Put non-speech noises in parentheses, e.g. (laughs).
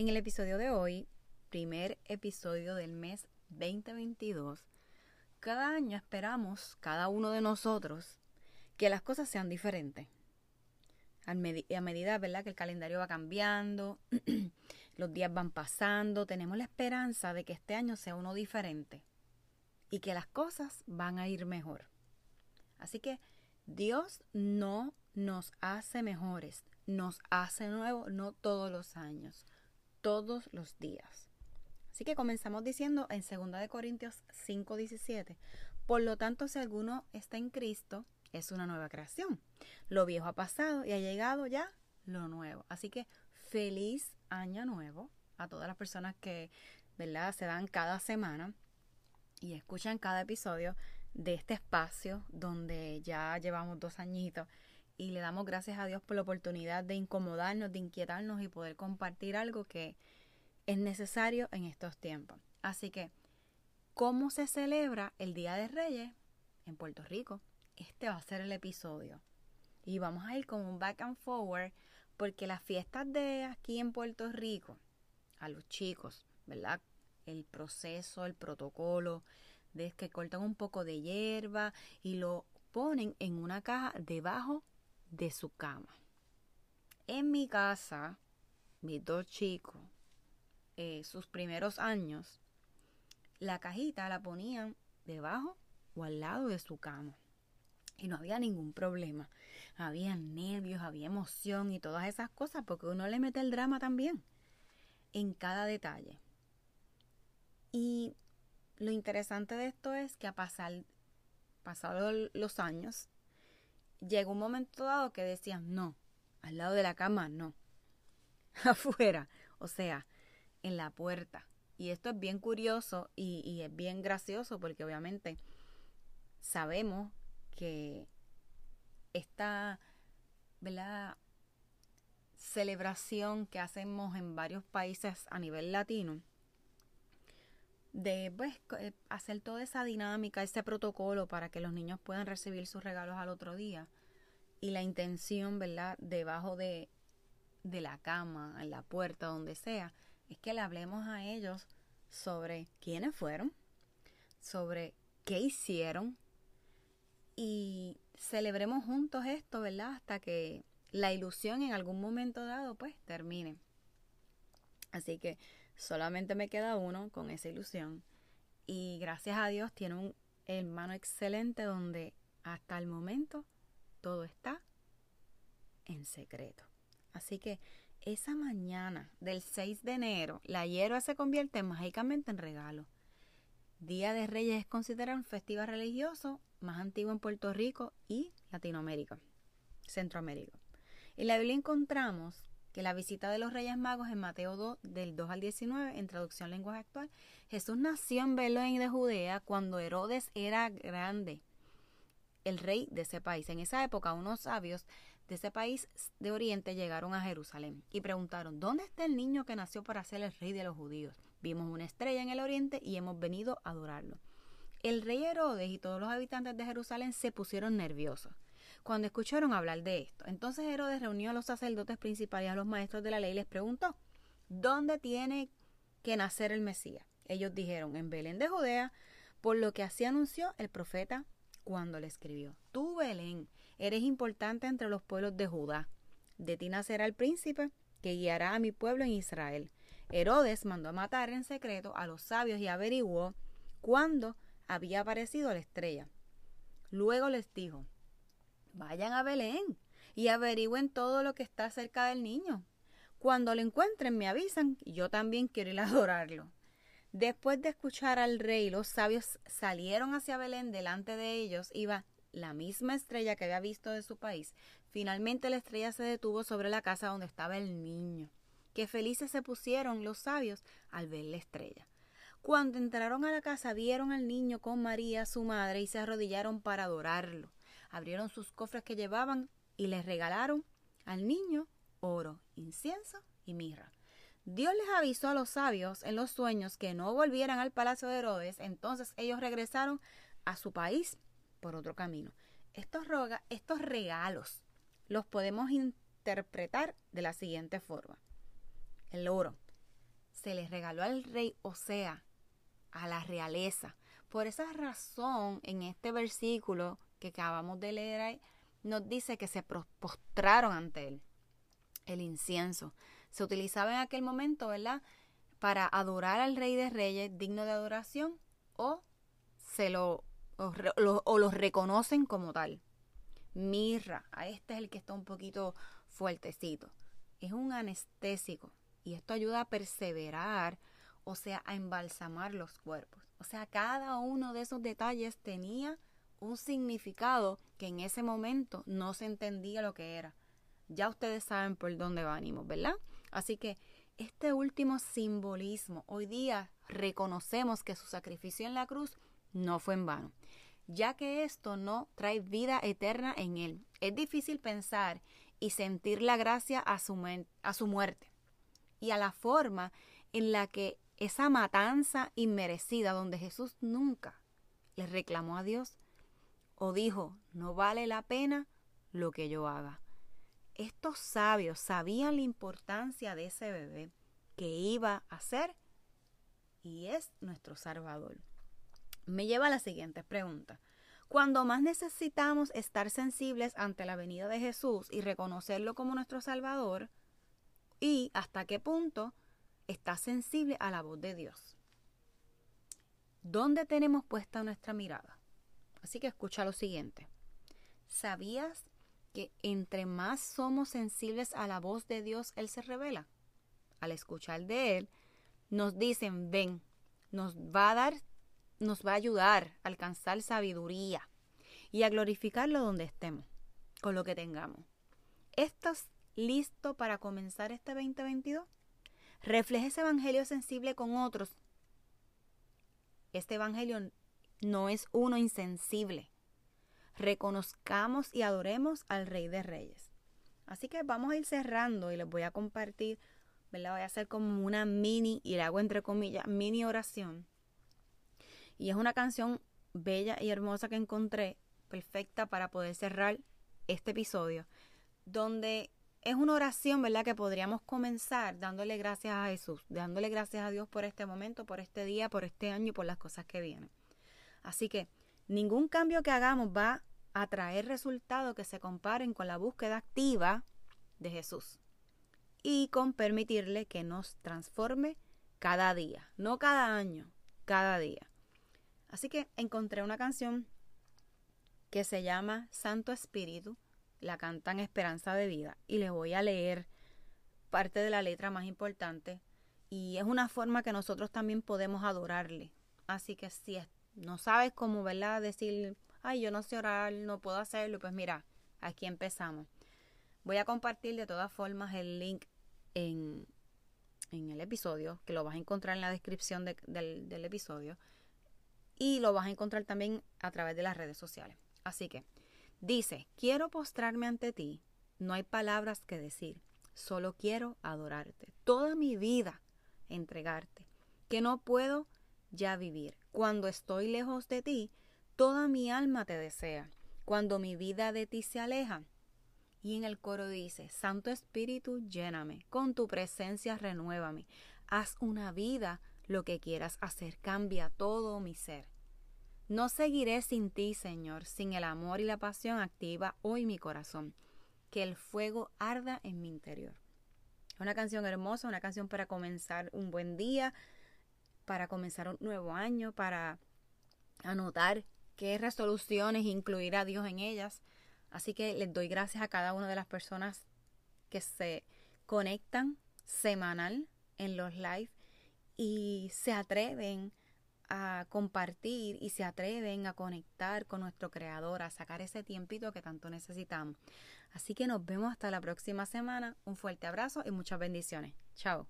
En el episodio de hoy primer episodio del mes 2022, cada año esperamos, cada uno de nosotros, que las cosas sean diferentes. A, medida ¿verdad? que el calendario va cambiando, (clears throat) los días van pasando, tenemos la esperanza de que este año sea uno diferente y que las cosas van a ir mejor. Así que Dios no nos hace mejores, nos hace nuevos no todos los años, todos los días. Así que comenzamos diciendo en 2 Corintios 5:17, por lo tanto si alguno está en Cristo, es una nueva creación. Lo viejo ha pasado y ha llegado ya lo nuevo. Así que feliz año nuevo a todas las personas que, ¿verdad?, se dan cada semana y escuchan cada episodio de este espacio donde ya llevamos dos añitos y le damos gracias a Dios por la oportunidad de incomodarnos, de inquietarnos y poder compartir algo que es necesario en estos tiempos. Así que, ¿cómo se celebra el Día de Reyes en Puerto Rico? Este va a ser el episodio. Y vamos a ir con un back and forward porque las fiestas de aquí en Puerto Rico, a los chicos, ¿verdad? El proceso, el protocolo, de que cortan un poco de hierba y lo ponen en una caja debajo de su cama. En mi casa, mis dos chicos, eh, sus primeros años, la cajita la ponían debajo o al lado de su cama. Y no había ningún problema. Había nervios, había emoción y todas esas cosas porque uno le mete el drama también en cada detalle. Y lo interesante de esto es que a pasar, pasado los años, llegó un momento dado que decían, no, al lado de la cama no, (laughs) afuera. O sea, en la puerta. Y esto es bien curioso y, es bien gracioso porque obviamente sabemos que esta celebración que hacemos en varios países a nivel latino, de pues, eh, hacer toda esa dinámica, ese protocolo para que los niños puedan recibir sus regalos al otro día. Y la intención, ¿verdad?, debajo de, de la cama, en la puerta, donde sea, es que le hablemos a ellos sobre quiénes fueron, sobre qué hicieron y celebremos juntos esto, ¿verdad? Hasta que la ilusión en algún momento dado pues termine. Así que solamente me queda uno con esa ilusión y gracias a Dios tiene un hermano excelente donde hasta el momento todo está en secreto. Así que esa mañana del 6 de enero, la hierba se convierte mágicamente en regalo. Día de Reyes es considerado un festival religioso más antiguo en Puerto Rico y Latinoamérica, Centroamérica. En la Biblia encontramos que la visita de los Reyes Magos en Mateo 2, del 2 al 19, en traducción lenguaje actual, Jesús nació en Belén de Judea cuando Herodes era grande, el rey de ese país. En esa época, unos sabios de ese país de Oriente llegaron a Jerusalén y preguntaron, ¿dónde está el niño que nació para ser el rey de los judíos? Vimos una estrella en el Oriente y hemos venido a adorarlo. El rey Herodes y todos los habitantes de Jerusalén se pusieron nerviosos cuando escucharon hablar de esto. Entonces Herodes reunió a los sacerdotes principales y a los maestros de la ley y les preguntó, ¿dónde tiene que nacer el Mesías? Ellos dijeron, en Belén de Judea, por lo que así anunció el profeta cuando le escribió, tú Belén, eres importante entre los pueblos de Judá. De ti nacerá el príncipe que guiará a mi pueblo en Israel. Herodes mandó a matar en secreto a los sabios y averiguó cuándo había aparecido la estrella. Luego les dijo, vayan a Belén y averigüen todo lo que está cerca del niño. Cuando lo encuentren me avisan y yo también quiero ir adorarlo. Después de escuchar al rey, los sabios salieron hacia Belén. Delante de ellos iba la misma estrella que había visto de su país. Finalmente la estrella se detuvo sobre la casa donde estaba el niño. Qué felices se pusieron los sabios al ver la estrella. Cuando entraron a la casa vieron al niño con María, su madre, y se arrodillaron para adorarlo. Abrieron sus cofres que llevaban y les regalaron al niño oro, incienso y mirra. Dios les avisó a los sabios en los sueños que no volvieran al palacio de Herodes, entonces ellos regresaron a su país por otro camino. Estos, estos regalos los podemos interpretar de la siguiente forma. El oro se les regaló al rey o sea, a la realeza. Por esa razón, en este versículo que acabamos de leer ahí, nos dice que se postraron ante él. El incienso se utilizaba en aquel momento, ¿verdad? Para adorar al rey de reyes digno de adoración o se lo o, lo, reconocen como tal. Mirra, a este es el que está un poquito fuertecito. Es un anestésico y esto ayuda a perseverar o sea, a embalsamar los cuerpos. O sea, cada uno de esos detalles tenía un significado que en ese momento no se entendía lo que era. Ya ustedes saben por dónde venimos, ¿verdad? Así que este último simbolismo, hoy día reconocemos que su sacrificio en la cruz no fue en vano, ya que esto no trae vida eterna en él. Es difícil pensar y sentir la gracia a su, a su muerte y a la forma en la que esa matanza inmerecida donde Jesús nunca le reclamó a Dios o dijo, no vale la pena lo que yo haga. Estos sabios sabían la importancia de ese bebé que iba a ser y es nuestro Salvador. Me lleva a la siguiente pregunta. Cuando más necesitamos estar sensibles ante la venida de Jesús y reconocerlo como nuestro Salvador, y hasta qué punto está sensible a la voz de Dios. ¿Dónde tenemos puesta nuestra mirada? Así que escucha lo siguiente. ¿Sabías que entre más somos sensibles a la voz de Dios, Él se revela? Al escuchar de Él, nos dicen, ven, nos va a dar, nos va a ayudar a alcanzar sabiduría y a glorificarlo donde estemos, con lo que tengamos. ¿Estás listo para comenzar este 2022? refleja ese evangelio sensible con otros. Este evangelio no es uno insensible. Reconozcamos y adoremos al Rey de Reyes. Así que vamos a ir cerrando y les voy a compartir, ¿verdad? Voy a hacer como una mini, y le hago entre comillas, mini oración. Y es una canción bella y hermosa que encontré, perfecta para poder cerrar este episodio, donde es una oración, ¿verdad? Que podríamos comenzar dándole gracias a Jesús, dándole gracias a Dios por este momento, por este día, por este año y por las cosas que vienen. Así que ningún cambio que hagamos va a traer resultados que se comparen con la búsqueda activa de Jesús y con permitirle que nos transforme cada día, no cada año, cada día. Así que encontré una canción que se llama Santo Espíritu la cantan Esperanza de Vida y les voy a leer parte de la letra más importante y es una forma que nosotros también podemos adorarle Así que si no sabes cómo, ¿verdad? Decir, ay, yo no sé orar, no puedo hacerlo, pues mira, aquí empezamos. Voy a compartir de todas formas el link en, en el episodio, que lo vas a encontrar en la descripción del, del episodio. Y lo vas a encontrar también a través de las redes sociales. Así que dice, quiero postrarme ante ti, no hay palabras que decir, solo quiero adorarte, toda mi vida entregarte, que no puedo ya vivir. Cuando estoy lejos de ti, toda mi alma te desea. Cuando mi vida de ti se aleja, y en el coro dice, Santo Espíritu, lléname, con tu presencia renuévame, haz una vida lo que quieras hacer, cambia todo mi ser. No seguiré sin ti, Señor, sin el amor y la pasión activa hoy mi corazón, que el fuego arda en mi interior. Una canción hermosa, una canción para comenzar un buen día, para comenzar un nuevo año, para anotar qué resoluciones incluir a Dios en ellas. Así que les doy gracias a cada una de las personas que se conectan semanal en los live y se atreven a compartir y se atreven a conectar con nuestro creador, a sacar ese tiempito que tanto necesitamos. Así que nos vemos hasta la próxima semana. Un fuerte abrazo y muchas bendiciones. Chao.